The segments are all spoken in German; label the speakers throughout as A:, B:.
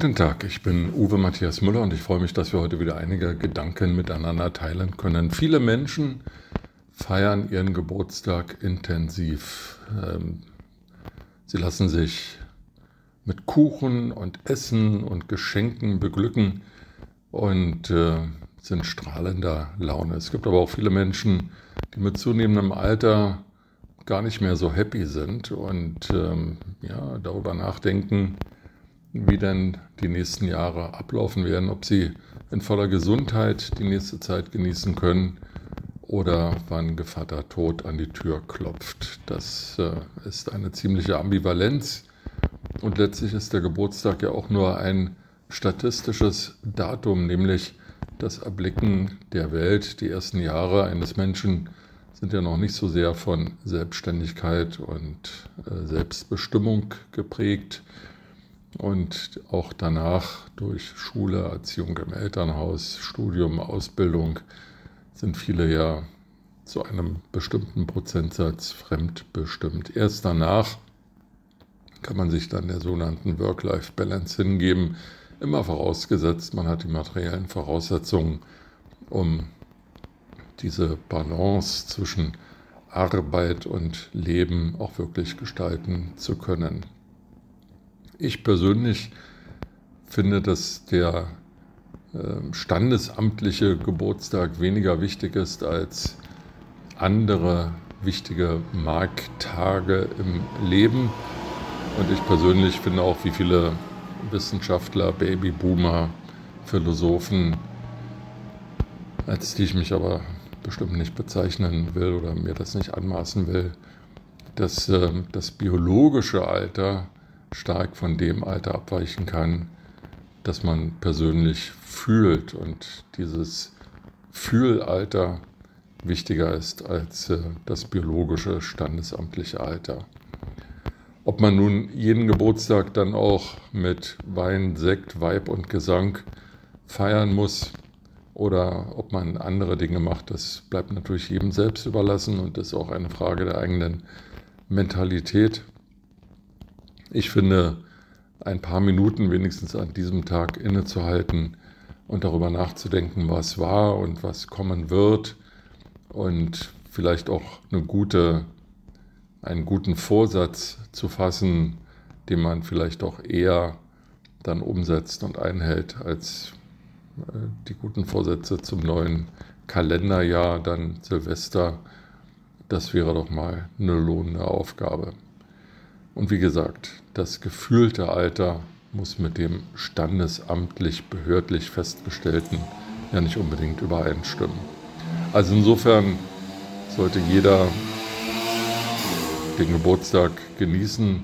A: Guten Tag, ich bin Uwe Matthias Müller und ich freue mich, dass wir heute wieder einige Gedanken miteinander teilen können. Viele Menschen feiern ihren Geburtstag intensiv. Ähm, sie lassen sich mit Kuchen und Essen und Geschenken beglücken und äh, sind strahlender Laune. Es gibt aber auch viele Menschen, die mit zunehmendem Alter gar nicht mehr so happy sind und ähm, ja, darüber nachdenken, wie denn die nächsten Jahre ablaufen werden, ob sie in voller Gesundheit die nächste Zeit genießen können oder wann Gevatter Tod an die Tür klopft. Das äh, ist eine ziemliche Ambivalenz und letztlich ist der Geburtstag ja auch nur ein statistisches Datum, nämlich das Erblicken der Welt. Die ersten Jahre eines Menschen sind ja noch nicht so sehr von Selbstständigkeit und äh, Selbstbestimmung geprägt und auch danach durch Schule, Erziehung im Elternhaus, Studium, Ausbildung sind viele ja zu einem bestimmten Prozentsatz fremdbestimmt. Erst danach kann man sich dann der sogenannten Work-Life-Balance hingeben, immer vorausgesetzt, man hat die materiellen Voraussetzungen, um diese Balance zwischen Arbeit und Leben auch wirklich gestalten zu können. Ich persönlich finde, dass der ähm, standesamtliche Geburtstag weniger wichtig ist als andere wichtige Markttage im Leben. Und ich persönlich finde auch, wie viele Wissenschaftler, Babyboomer, Philosophen, als die ich mich aber bestimmt nicht bezeichnen will oder mir das nicht anmaßen will, dass äh, das biologische Alter stark von dem Alter abweichen kann, das man persönlich fühlt und dieses Fühlalter wichtiger ist als äh, das biologische standesamtliche Alter. Ob man nun jeden Geburtstag dann auch mit Wein, Sekt, Weib und Gesang feiern muss oder ob man andere Dinge macht, das bleibt natürlich jedem selbst überlassen und ist auch eine Frage der eigenen Mentalität. Ich finde, ein paar Minuten wenigstens an diesem Tag innezuhalten und darüber nachzudenken, was war und was kommen wird und vielleicht auch eine gute, einen guten Vorsatz zu fassen, den man vielleicht auch eher dann umsetzt und einhält als äh, die guten Vorsätze zum neuen Kalenderjahr, dann Silvester. Das wäre doch mal eine lohnende Aufgabe. Und wie gesagt, das gefühlte Alter muss mit dem standesamtlich, behördlich festgestellten ja nicht unbedingt übereinstimmen. Also insofern sollte jeder den Geburtstag genießen,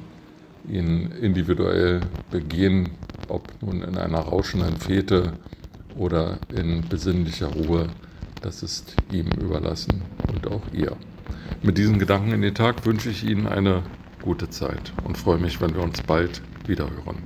A: ihn individuell begehen, ob nun in einer rauschenden Fete oder in besinnlicher Ruhe, das ist ihm überlassen und auch ihr. Mit diesen Gedanken in den Tag wünsche ich Ihnen eine gute Zeit und freue mich, wenn wir uns bald wieder hören.